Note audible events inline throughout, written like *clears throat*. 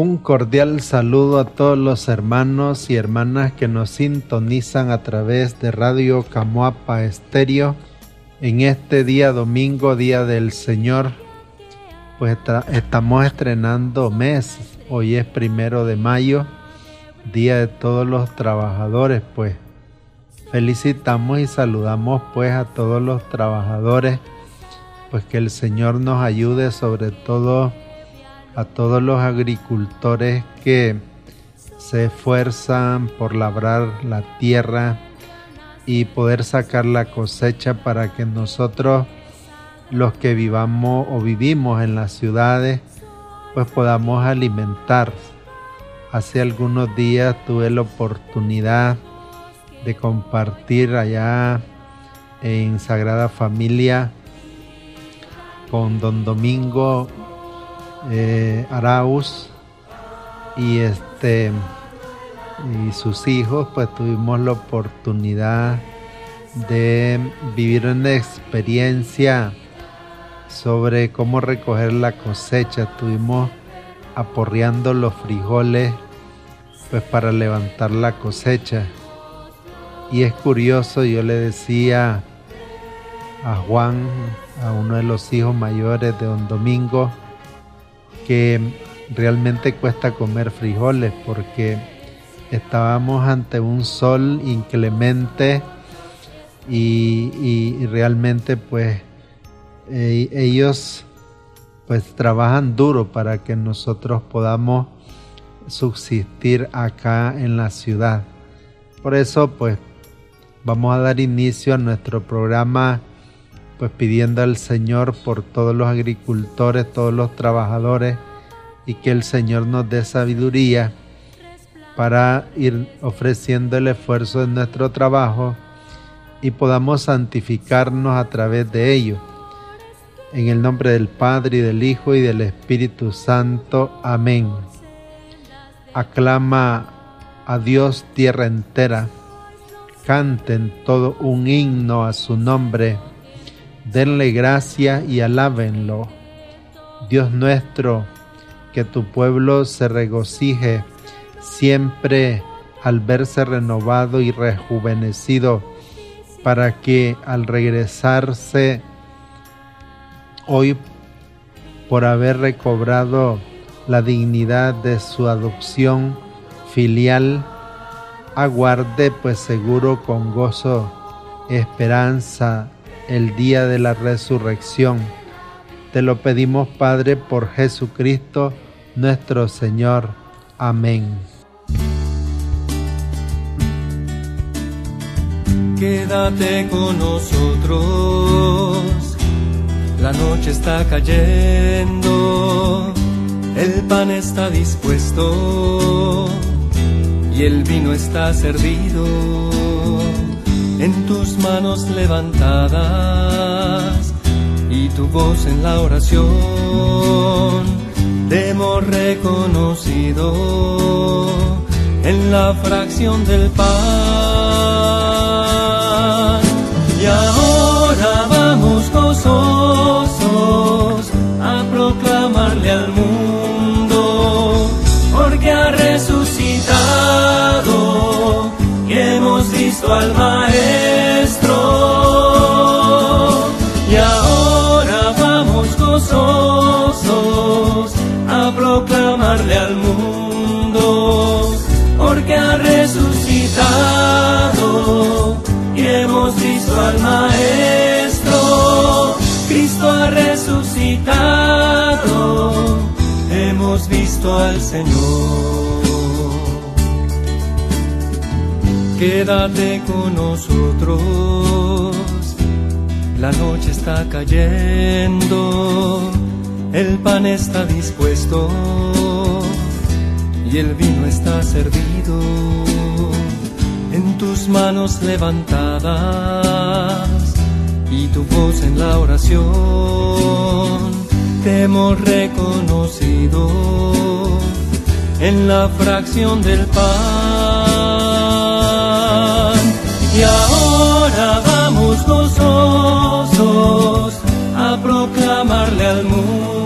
Un cordial saludo a todos los hermanos y hermanas que nos sintonizan a través de Radio Camuapa Estéreo en este día domingo, Día del Señor. Pues estamos estrenando mes, hoy es primero de mayo, Día de todos los trabajadores, pues felicitamos y saludamos pues a todos los trabajadores, pues que el Señor nos ayude sobre todo a todos los agricultores que se esfuerzan por labrar la tierra y poder sacar la cosecha para que nosotros los que vivamos o vivimos en las ciudades pues podamos alimentar. Hace algunos días tuve la oportunidad de compartir allá en Sagrada Familia con don Domingo eh, Arauz y este y sus hijos pues tuvimos la oportunidad de vivir una experiencia sobre cómo recoger la cosecha. Estuvimos aporreando los frijoles pues para levantar la cosecha. Y es curioso yo le decía a Juan a uno de los hijos mayores de don Domingo que realmente cuesta comer frijoles porque estábamos ante un sol inclemente y, realmente pues e, ellos pues trabajan duro para que nosotros podamos subsistir acá en la ciudad. Por eso pues vamos a dar inicio a nuestro programa pues pidiendo al Señor por todos los agricultores, todos los trabajadores y que el Señor nos dé sabiduría para ir ofreciendo el esfuerzo de nuestro trabajo y podamos santificarnos a través de ello. En el nombre del Padre y del Hijo y del Espíritu Santo. Amén. Aclama a Dios tierra entera. Canten todo un himno a su nombre denle gracia y alábenlo. Dios nuestro, que tu pueblo se regocije siempre al verse renovado y rejuvenecido, para que al regresarse hoy por haber recobrado la dignidad de su adopción filial, aguarde pues seguro con gozo, esperanza, el día de la resurrección. Te lo pedimos, Padre, por Jesucristo nuestro Señor. Amén. Quédate con nosotros, la noche está cayendo, el pan está dispuesto y el vino está servido en tus manos levantadas y tu voz en la oración. Te hemos reconocido en la fracción del pan. Y ahora vamos gozosos a proclamarle al mundo, porque ha resucitado, hemos visto al Maestro. Y ahora vamos gozosos a proclamarle al mundo, porque ha resucitado y hemos visto al Maestro. Cristo ha resucitado, hemos visto al Señor. Quédate con nosotros, la noche está cayendo, el pan está dispuesto y el vino está servido en tus manos levantadas y tu voz en la oración. Te hemos reconocido en la fracción del pan. Y ahora vamos gozosos a proclamarle al mundo,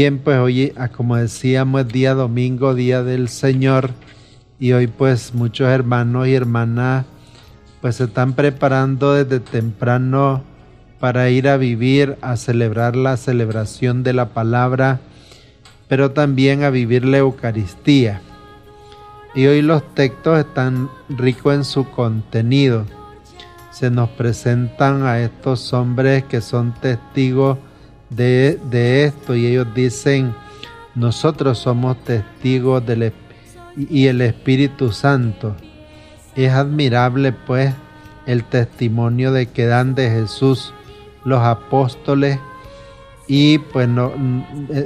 Bien, pues hoy, ah, como decíamos, es día domingo, día del Señor, y hoy pues muchos hermanos y hermanas pues se están preparando desde temprano para ir a vivir, a celebrar la celebración de la palabra, pero también a vivir la Eucaristía. Y hoy los textos están ricos en su contenido. Se nos presentan a estos hombres que son testigos de, de esto y ellos dicen, nosotros somos testigos del y el Espíritu Santo. Es admirable pues el testimonio de que dan de Jesús los apóstoles y pues no,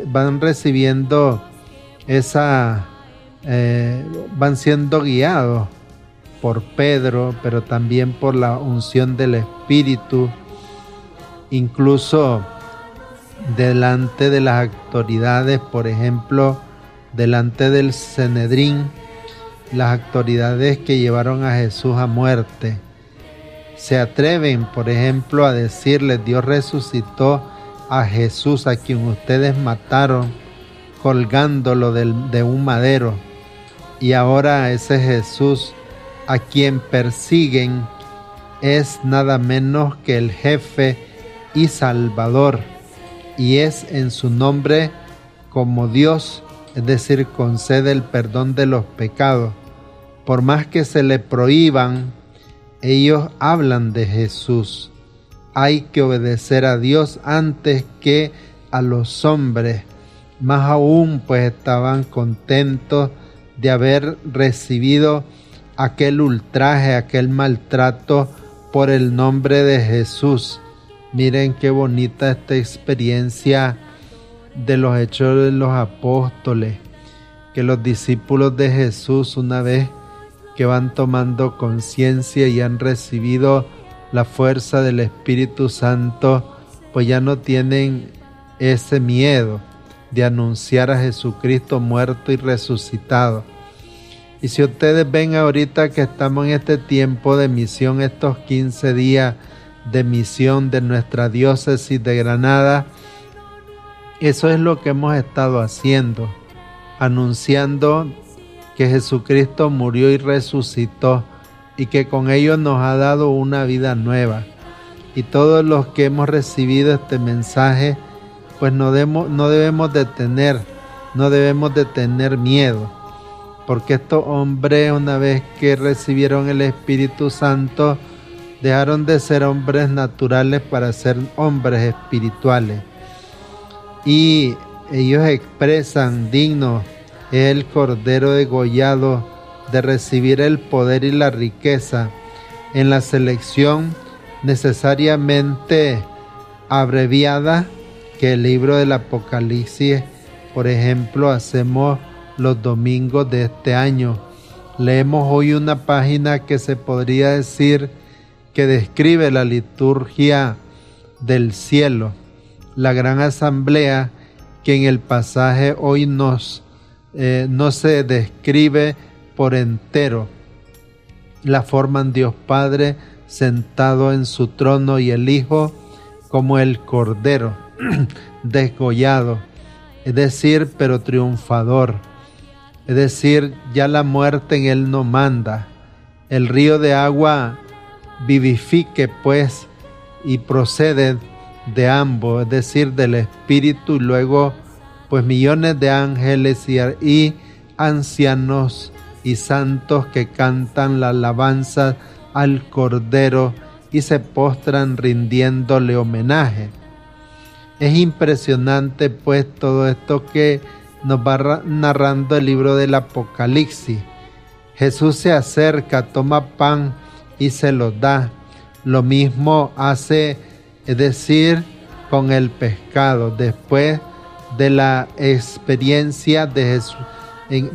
van recibiendo esa, eh, van siendo guiados por Pedro, pero también por la unción del Espíritu, incluso delante de las autoridades, por ejemplo, delante del Cenedrín, las autoridades que llevaron a Jesús a muerte. Se atreven, por ejemplo, a decirles, Dios resucitó a Jesús a quien ustedes mataron colgándolo de un madero. Y ahora ese Jesús a quien persiguen es nada menos que el jefe y salvador. Y es en su nombre como Dios es decir, concede el perdón de los pecados. Por más que se le prohíban, ellos hablan de Jesús. Hay que obedecer a Dios antes que a los hombres. Más aún, pues estaban contentos de haber recibido aquel ultraje, aquel maltrato por el nombre de Jesús. Miren qué bonita esta experiencia de los hechos de los apóstoles, que los discípulos de Jesús una vez que van tomando conciencia y han recibido la fuerza del Espíritu Santo, pues ya no tienen ese miedo de anunciar a Jesucristo muerto y resucitado. Y si ustedes ven ahorita que estamos en este tiempo de misión, estos 15 días de misión de nuestra diócesis de Granada, eso es lo que hemos estado haciendo, anunciando que Jesucristo murió y resucitó y que con ello nos ha dado una vida nueva. Y todos los que hemos recibido este mensaje, pues no debemos, no debemos de tener, no debemos de tener miedo, porque estos hombres una vez que recibieron el Espíritu Santo, dejaron de ser hombres naturales para ser hombres espirituales y ellos expresan digno el cordero degollado de recibir el poder y la riqueza en la selección necesariamente abreviada que el libro del Apocalipsis, por ejemplo, hacemos los domingos de este año. Leemos hoy una página que se podría decir que describe la liturgia del cielo la gran asamblea que en el pasaje hoy nos eh, no se describe, por entero. La forman Dios Padre sentado en su trono y el Hijo como el Cordero *clears throat* desgollado, es decir, pero triunfador. Es decir, ya la muerte en él no manda. El río de agua vivifique pues y procede de ambos, es decir, del Espíritu y luego pues millones de ángeles y, ancianos y santos que cantan la alabanza al Cordero y se postran rindiéndole homenaje. Es impresionante pues todo esto que nos va narrando el libro del Apocalipsis. Jesús se acerca, toma pan y se lo da. Lo mismo hace, es decir, con el pescado. Después de la experiencia de,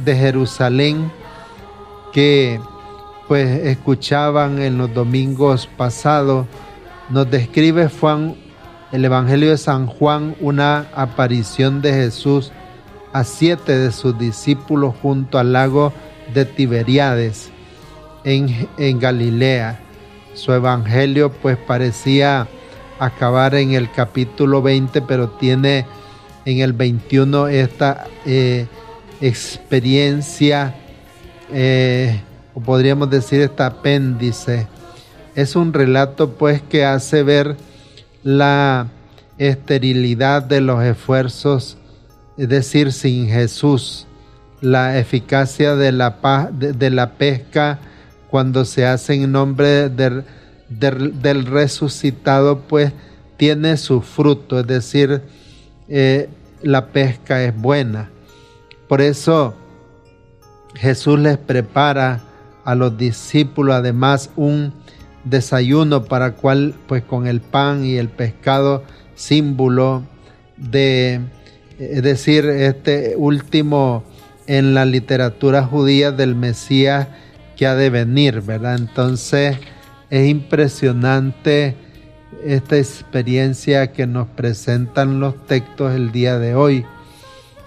Jerusalén que pues escuchaban en los domingos pasados, nos describe Juan, el Evangelio de San Juan, una aparición de Jesús a siete de sus discípulos junto al lago de Tiberiades en, Galilea. Su Evangelio pues parecía acabar en el capítulo 20, pero tiene en el 21 esta eh, experiencia eh, o podríamos decir este apéndice, es un relato pues que hace ver la esterilidad de los esfuerzos, es decir, sin Jesús, la eficacia de la, de, la pesca cuando se hace en nombre del, resucitado, pues tiene su fruto, es decir, eh, la pesca es buena. Por eso Jesús les prepara a los discípulos además un desayuno para cual pues con el pan y el pescado símbolo de es decir este último en la literatura judía del Mesías que ha de venir, ¿verdad? Entonces es impresionante esta experiencia que nos presentan los textos el día de hoy,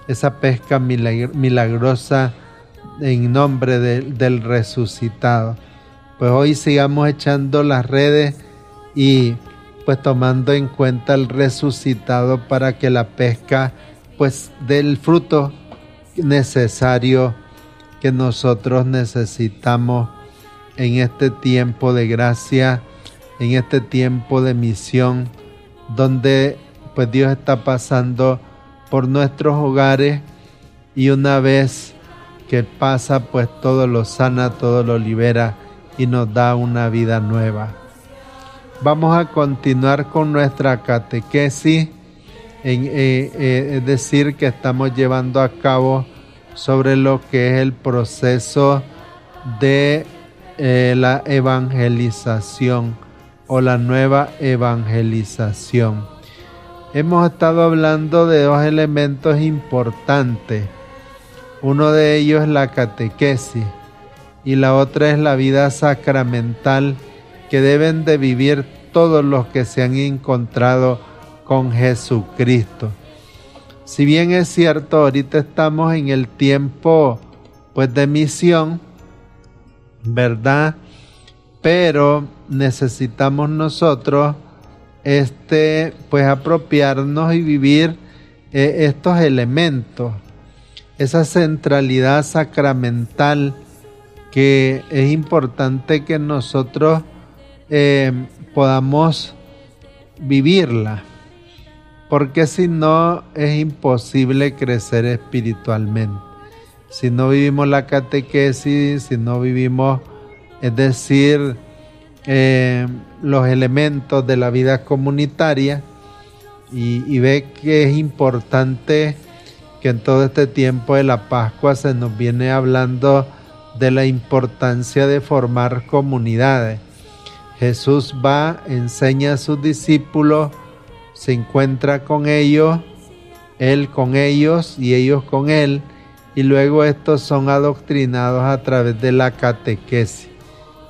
esa pesca milagrosa en nombre del resucitado. Pues hoy sigamos echando las redes y pues tomando en cuenta el resucitado para que la pesca pues dé el fruto necesario que nosotros necesitamos en este tiempo de gracia, en este tiempo de misión, donde pues Dios está pasando por nuestros hogares y una vez que pasa, pues todo lo sana, todo lo libera y nos da una vida nueva. Vamos a continuar con nuestra catequesis, en, eh, eh, es decir, que estamos llevando a cabo sobre lo que es el proceso de eh, la evangelización o la nueva evangelización. Hemos estado hablando de dos elementos importantes uno de ellos es la catequesis y la otra es la vida sacramental que deben de vivir todos los que se han encontrado con Jesucristo. Si bien es cierto, ahorita estamos en el tiempo pues de misión, ¿verdad? Pero necesitamos nosotros este pues apropiarnos y vivir eh, estos elementos esa centralidad sacramental que es importante que nosotros eh, podamos vivirla, porque si no es imposible crecer espiritualmente. Si no vivimos la catequesis, si no vivimos, es decir, eh, los elementos de la vida comunitaria, y, y ve que es importante que en todo este tiempo de la Pascua se nos viene hablando de la importancia de formar comunidades. Jesús va, enseña a sus discípulos, se encuentra con ellos, Él con ellos y ellos con Él, y luego estos son adoctrinados a través de la catequesis.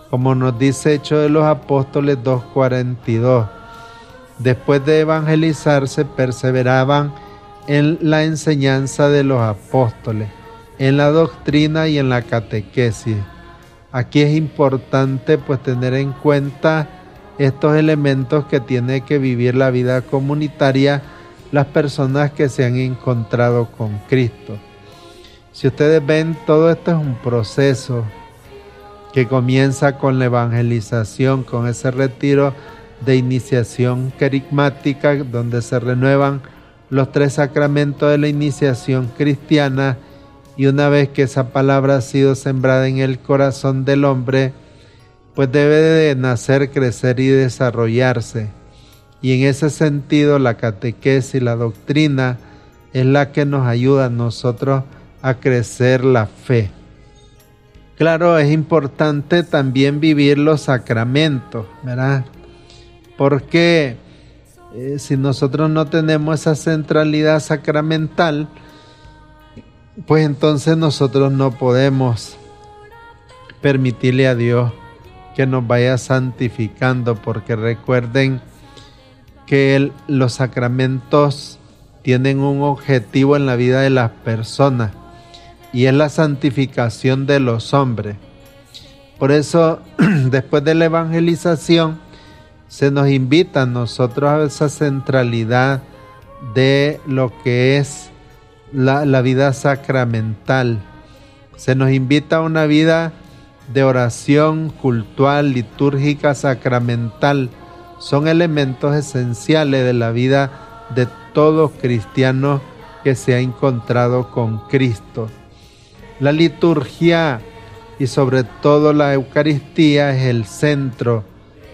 Como nos dice Hecho de los Apóstoles 2.42, después de evangelizarse perseveraban en la enseñanza de los apóstoles, en la doctrina y en la catequesis. Aquí es importante pues tener en cuenta estos elementos que tiene que vivir la vida comunitaria las personas que se han encontrado con Cristo. Si ustedes ven, todo esto es un proceso que comienza con la evangelización, con ese retiro de iniciación carismática, donde se renuevan los tres sacramentos de la iniciación cristiana y una vez que esa palabra ha sido sembrada en el corazón del hombre, pues debe de nacer, crecer y desarrollarse. Y en ese sentido la catequesis, la doctrina, es la que nos ayuda a nosotros a crecer la fe. Claro, es importante también vivir los sacramentos, ¿verdad? Porque eh, si nosotros no tenemos esa centralidad sacramental, pues entonces nosotros no podemos permitirle a Dios que nos vaya santificando, porque recuerden que los sacramentos tienen un objetivo en la vida de las personas y es la santificación de los hombres. Por eso, *clears throat* después de la evangelización, se nos invita a nosotros a esa centralidad de lo que es la, la vida sacramental. Se nos invita a una vida de oración cultural, litúrgica, sacramental. Son elementos esenciales de la vida de todo cristiano que se ha encontrado con Cristo. La liturgia y sobre todo la Eucaristía es el centro,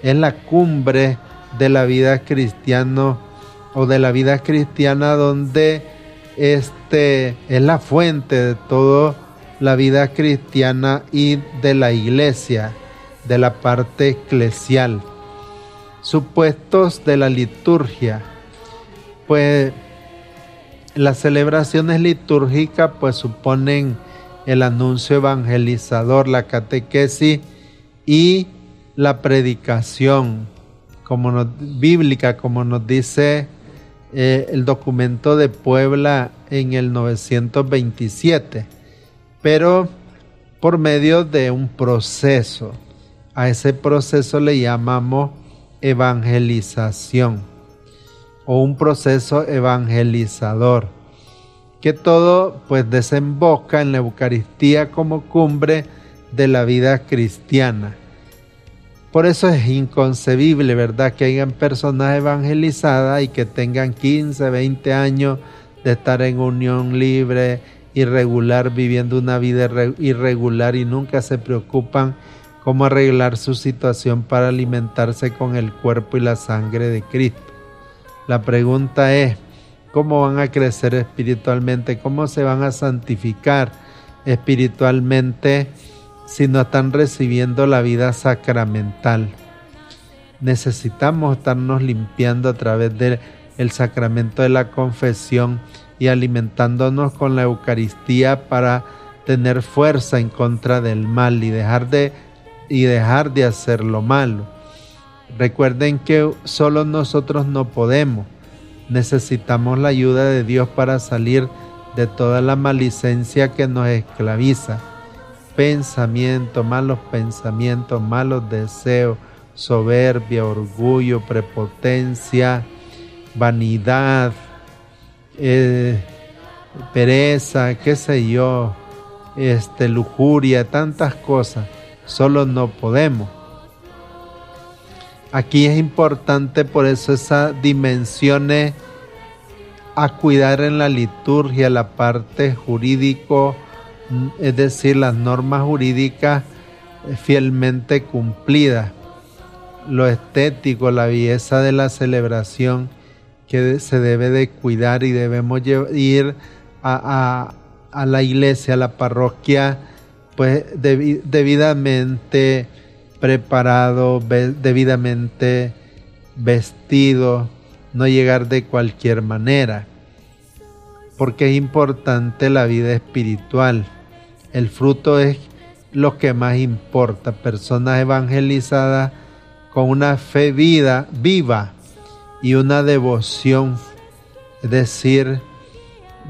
es la cumbre de la vida cristiana o de la vida cristiana donde este es la fuente de toda la vida cristiana y de la iglesia, de la parte eclesial. Supuestos de la liturgia. Pues las celebraciones litúrgicas pues suponen el anuncio evangelizador, la catequesis y la predicación como bíblica, como nos dice eh, el documento de Puebla en el 927, pero por medio de un proceso. A ese proceso le llamamos evangelización o un proceso evangelizador que todo pues desemboca en la Eucaristía como cumbre de la vida cristiana. Por eso es inconcebible, ¿verdad?, que hayan personas evangelizadas y que tengan 15, 20 años de estar en unión libre, irregular, viviendo una vida irregular y nunca se preocupan cómo arreglar su situación para alimentarse con el cuerpo y la sangre de Cristo. La pregunta es, cómo van a crecer espiritualmente, cómo se van a santificar espiritualmente si no están recibiendo la vida sacramental. Necesitamos estarnos limpiando a través del sacramento de la confesión y alimentándonos con la Eucaristía para tener fuerza en contra del mal y dejar de, y dejar de hacer lo malo. Recuerden que solo nosotros no podemos necesitamos la ayuda de Dios para salir de toda la malicencia que nos esclaviza. Pensamiento, malos pensamientos, malos deseos, soberbia, orgullo, prepotencia, vanidad, eh, pereza, qué sé yo, este, lujuria, tantas cosas. Solo no podemos. Aquí es importante por eso esa dimensión a cuidar en la liturgia, la parte jurídico, es decir, las normas jurídicas eh, fielmente cumplidas, lo estético, la belleza de la celebración que se debe de cuidar y debemos ir a, la iglesia, a la parroquia, pues debidamente preparado, debidamente vestido, no llegar de cualquier manera, porque es importante la vida espiritual. El fruto es lo que más importa, personas evangelizadas con una fe vida, viva y una devoción, es decir,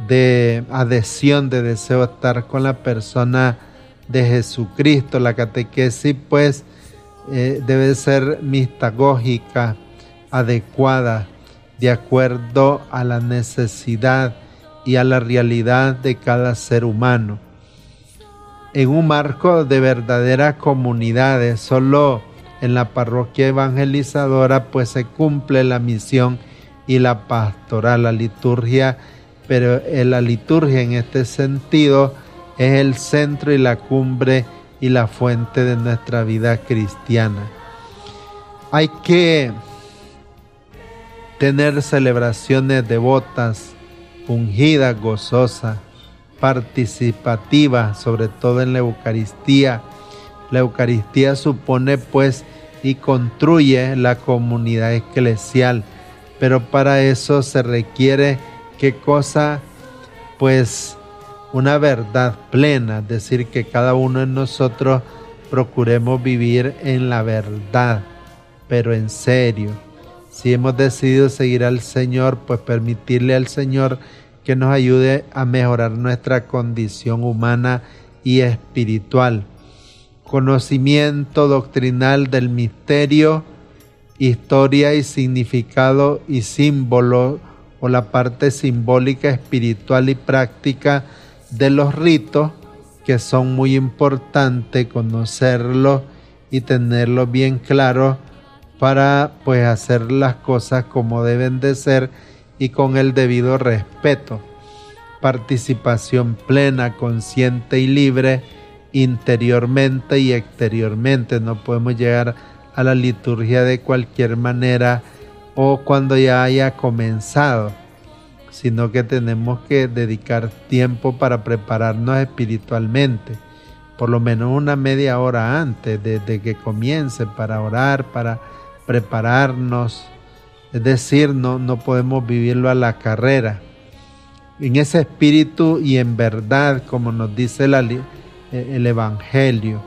de adhesión, de deseo estar con la persona de Jesucristo. La catequesis pues eh, debe ser mistagógica, adecuada, de acuerdo a la necesidad y a la realidad de cada ser humano. En un marco de verdaderas comunidades, solo en la parroquia evangelizadora pues se cumple la misión y la pastoral, la liturgia, pero la liturgia en este sentido es el centro y la cumbre y la fuente de nuestra vida cristiana. Hay que tener celebraciones devotas, ungidas, gozosas, participativas, sobre todo en la Eucaristía. La Eucaristía supone pues y construye la comunidad eclesial, pero para eso se requiere qué cosa pues una verdad plena, es decir, que cada uno de nosotros procuremos vivir en la verdad, pero en serio. Si hemos decidido seguir al Señor, pues permitirle al Señor que nos ayude a mejorar nuestra condición humana y espiritual. Conocimiento doctrinal del misterio, historia y significado y símbolo o la parte simbólica, espiritual y práctica de los ritos que son muy importantes conocerlos y tenerlos bien claros para pues hacer las cosas como deben de ser y con el debido respeto. Participación plena, consciente y libre interiormente y exteriormente. No podemos llegar a la liturgia de cualquier manera o cuando ya haya comenzado sino que tenemos que dedicar tiempo para prepararnos espiritualmente, por lo menos una media hora antes de, que comience para orar, para prepararnos. Es decir, no, no podemos vivirlo a la carrera. En ese espíritu y en verdad, como nos dice eh, el Evangelio.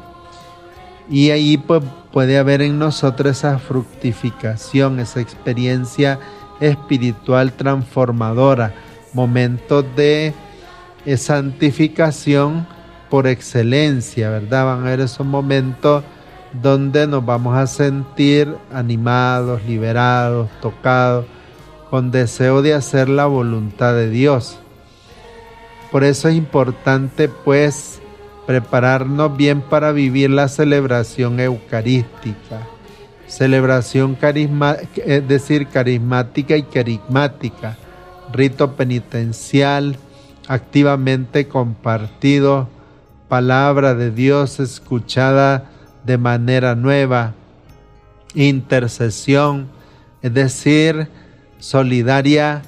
Y ahí pues, puede haber en nosotros esa fructificación, esa experiencia espiritual transformadora, momentos de eh, santificación por excelencia, ¿verdad? Van a haber esos momentos donde nos vamos a sentir animados, liberados, tocados, con deseo de hacer la voluntad de Dios. Por eso es importante pues prepararnos bien para vivir la celebración eucarística. Celebración carismática, es decir, carismática y carismática, rito penitencial, activamente compartido, palabra de Dios escuchada de manera nueva, intercesión, es decir, solidaria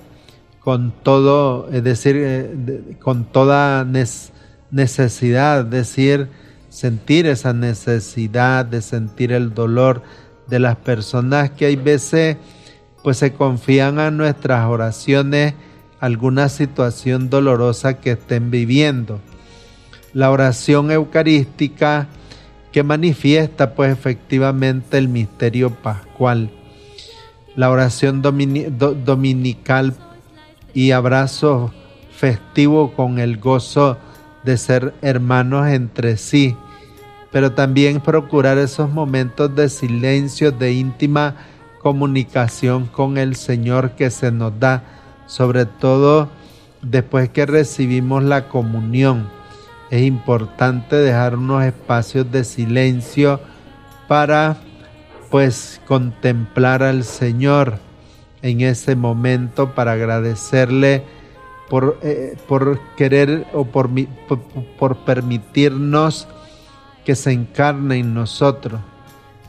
con todo, es decir, eh, con toda necesidad, es decir, sentir esa necesidad de sentir el dolor, de las personas que hay veces pues se confían a nuestras oraciones alguna situación dolorosa que estén viviendo. La oración eucarística que manifiesta pues efectivamente el misterio pascual. La oración dominical y abrazo festivo con el gozo de ser hermanos entre sí pero también procurar esos momentos de silencio, de íntima comunicación con el Señor que se nos da, sobre todo después que recibimos la comunión. Es importante dejar unos espacios de silencio para pues contemplar al Señor en ese momento para agradecerle por, eh, por querer o por, por, por permitirnos que se encarna en nosotros,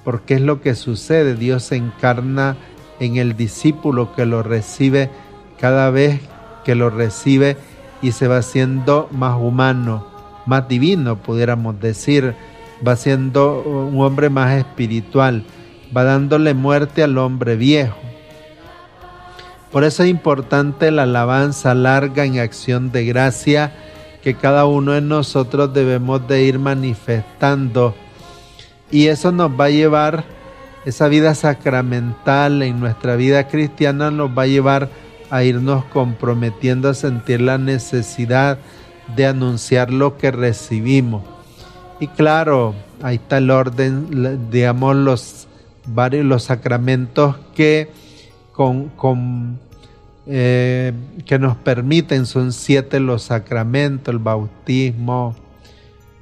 porque es lo que sucede, Dios se encarna en el discípulo que lo recibe cada vez que lo recibe y se va haciendo más humano, más divino, pudiéramos decir, va siendo un hombre más espiritual, va dándole muerte al hombre viejo. Por eso es importante la alabanza larga en acción de gracia, que cada uno de nosotros debemos de ir manifestando. Y eso nos va a llevar, esa vida sacramental en nuestra vida cristiana nos va a llevar a irnos comprometiendo a sentir la necesidad de anunciar lo que recibimos. Y claro, ahí está el orden, digamos, los varios los sacramentos que con, con eh, que nos permiten, son siete los sacramentos, el bautismo,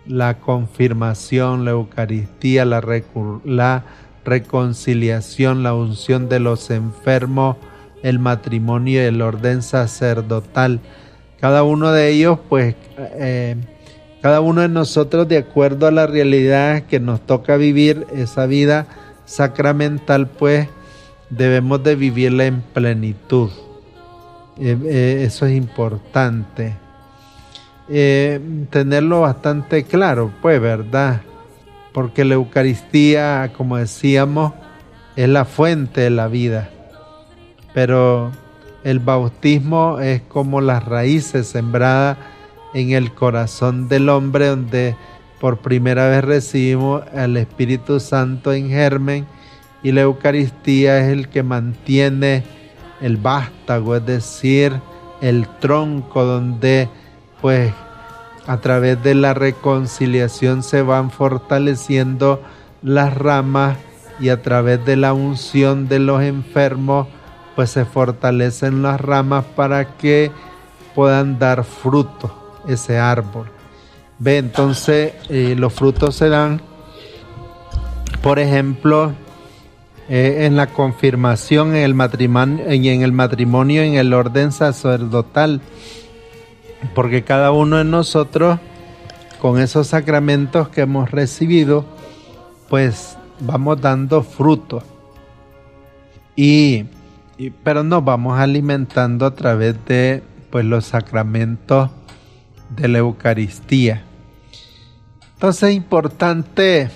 la confirmación, la Eucaristía, la, la reconciliación, la unción de los enfermos, el matrimonio y el orden sacerdotal. Cada uno de ellos, pues, eh, cada uno de nosotros, de acuerdo a la realidad que nos toca vivir, esa vida sacramental, pues, debemos de vivirla en plenitud. Eh, eh, eso es importante. tenerlo bastante claro, pues, ¿verdad? Porque la Eucaristía, como decíamos, es la fuente de la vida pero el bautismo es como las raíces sembradas en el corazón del hombre donde por primera vez recibimos al Espíritu Santo en germen y la Eucaristía es el que mantiene el vástago, es decir, el tronco donde pues a través de la reconciliación se van fortaleciendo las ramas y a través de la unción de los enfermos pues se fortalecen las ramas para que puedan dar fruto ese árbol. Ve, entonces eh, los frutos se dan, por ejemplo, eh, en la confirmación, en el matrimonio, en, el matrimonio, en el orden sacerdotal, porque cada uno de nosotros, con esos sacramentos que hemos recibido, pues vamos dando fruto. Y pero nos vamos alimentando a través de pues, los sacramentos de la Eucaristía. Entonces es importante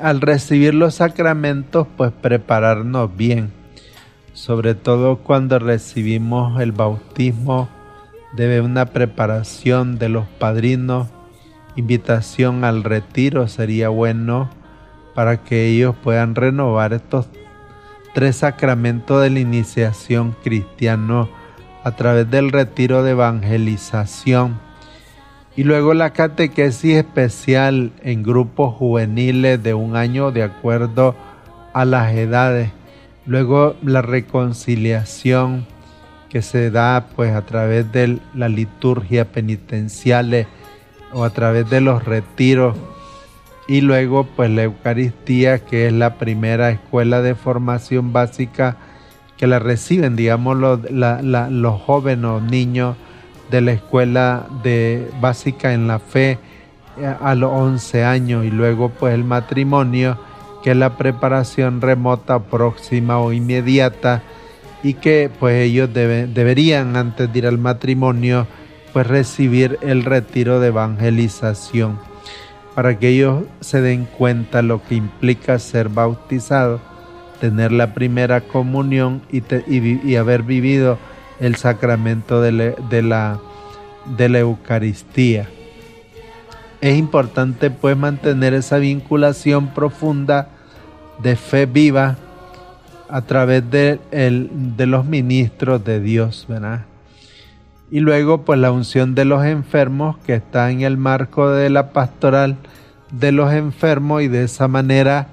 al recibir los sacramentos pues prepararnos bien, sobre todo cuando recibimos el bautismo debe una preparación de los padrinos, invitación al retiro sería bueno para que ellos puedan renovar estos tres sacramentos de la iniciación cristiano a través del retiro de evangelización y luego la catequesis especial en grupos juveniles de un año de acuerdo a las edades, luego la reconciliación que se da pues a través de la liturgia penitencial o a través de los retiros. Y luego pues la Eucaristía que es la primera escuela de formación básica que la reciben digamos los, los jóvenes o niños de la escuela de básica en la fe eh, a los 11 años y luego pues el matrimonio que es la preparación remota, próxima o inmediata y que pues ellos deberían antes de ir al matrimonio pues recibir el retiro de evangelización para que ellos se den cuenta lo que implica ser bautizado, tener la primera comunión y, haber vivido el sacramento de, la, Eucaristía. Es importante pues mantener esa vinculación profunda de fe viva a través de, de los ministros de Dios, ¿verdad? Y luego pues la unción de los enfermos que está en el marco de la pastoral de los enfermos y de esa manera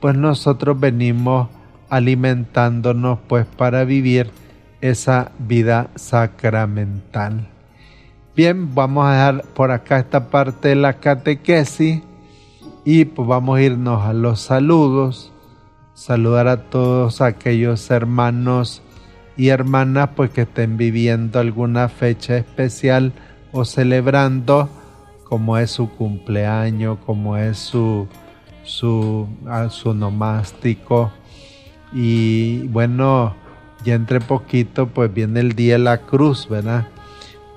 pues nosotros venimos alimentándonos pues para vivir esa vida sacramental. Bien, vamos a dejar por acá esta parte de la catequesis y pues vamos a irnos a los saludos. Saludar a todos aquellos hermanos y hermanas pues que estén viviendo alguna fecha especial o celebrando como es su cumpleaños, como es su, su, su nomástico. Y bueno, ya entre poquito pues viene el Día de la Cruz, ¿verdad?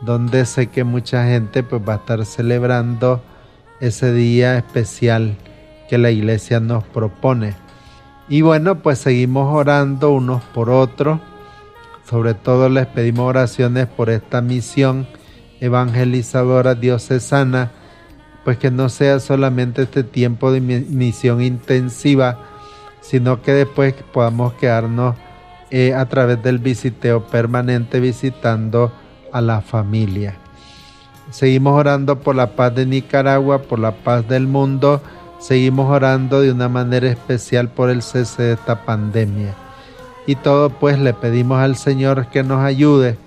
Donde sé que mucha gente pues va a estar celebrando ese día especial que la iglesia nos propone. Y bueno, pues seguimos orando unos por otros sobre todo les pedimos oraciones por esta misión evangelizadora diocesana, pues que no sea solamente este tiempo de misión intensiva, sino que después podamos quedarnos eh, a través del visiteo permanente visitando a la familia. Seguimos orando por la paz de Nicaragua, por la paz del mundo. Seguimos orando de una manera especial por el cese de esta pandemia. Y todo pues le pedimos al Señor que nos ayude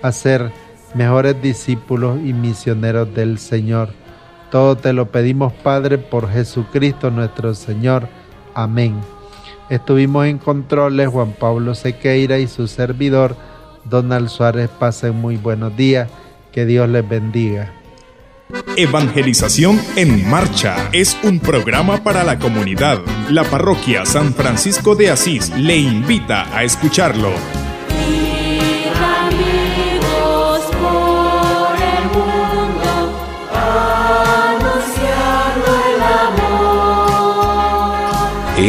a ser mejores discípulos y misioneros del Señor. Todo te lo pedimos Padre por Jesucristo nuestro Señor. Amén. Estuvimos en controles Juan Pablo Sequeira y su servidor Donald Suárez. Pasen muy buenos días. Que Dios les bendiga. Evangelización en Marcha es un programa para la comunidad. La parroquia San Francisco de Asís le invita a escucharlo.